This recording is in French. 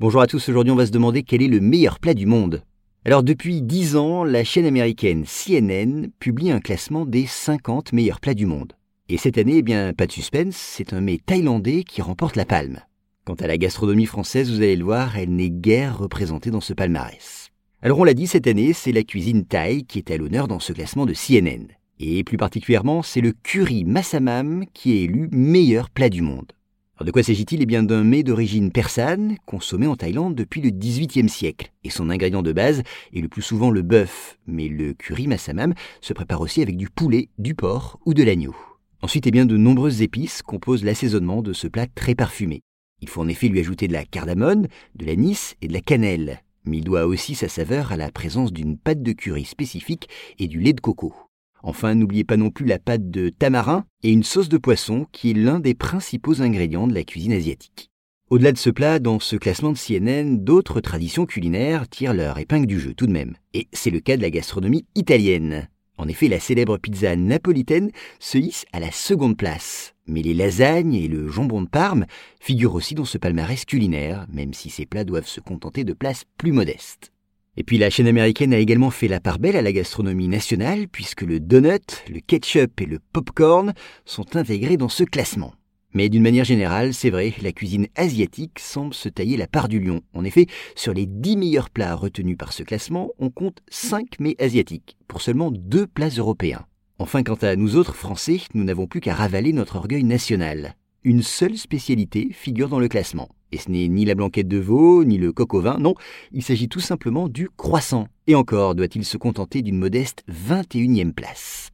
Bonjour à tous, aujourd'hui on va se demander quel est le meilleur plat du monde. Alors depuis 10 ans, la chaîne américaine CNN publie un classement des 50 meilleurs plats du monde. Et cette année, eh bien, pas de suspense, c'est un mets thaïlandais qui remporte la palme. Quant à la gastronomie française, vous allez le voir, elle n'est guère représentée dans ce palmarès. Alors on l'a dit, cette année, c'est la cuisine thaï qui est à l'honneur dans ce classement de CNN. Et plus particulièrement, c'est le curry massamam qui est élu meilleur plat du monde de quoi s'agit-il? Eh bien d'un mets d'origine persane, consommé en Thaïlande depuis le XVIIIe siècle. Et son ingrédient de base est le plus souvent le bœuf, mais le curry massamam se prépare aussi avec du poulet, du porc ou de l'agneau. Ensuite, eh bien, de nombreuses épices composent l'assaisonnement de ce plat très parfumé. Il faut en effet lui ajouter de la cardamone, de l'anis et de la cannelle. Mais il doit aussi sa saveur à la présence d'une pâte de curry spécifique et du lait de coco. Enfin, n'oubliez pas non plus la pâte de tamarin et une sauce de poisson qui est l'un des principaux ingrédients de la cuisine asiatique. Au-delà de ce plat, dans ce classement de CNN, d'autres traditions culinaires tirent leur épingle du jeu tout de même. Et c'est le cas de la gastronomie italienne. En effet, la célèbre pizza napolitaine se hisse à la seconde place. Mais les lasagnes et le jambon de Parme figurent aussi dans ce palmarès culinaire, même si ces plats doivent se contenter de places plus modestes. Et puis la chaîne américaine a également fait la part belle à la gastronomie nationale puisque le donut, le ketchup et le popcorn sont intégrés dans ce classement. Mais d'une manière générale, c'est vrai, la cuisine asiatique semble se tailler la part du lion. En effet, sur les 10 meilleurs plats retenus par ce classement, on compte 5 mets asiatiques, pour seulement 2 plats européens. Enfin, quant à nous autres Français, nous n'avons plus qu'à ravaler notre orgueil national. Une seule spécialité figure dans le classement. Et ce n'est ni la blanquette de veau, ni le coq au vin, non, il s'agit tout simplement du croissant. Et encore doit-il se contenter d'une modeste 21e place.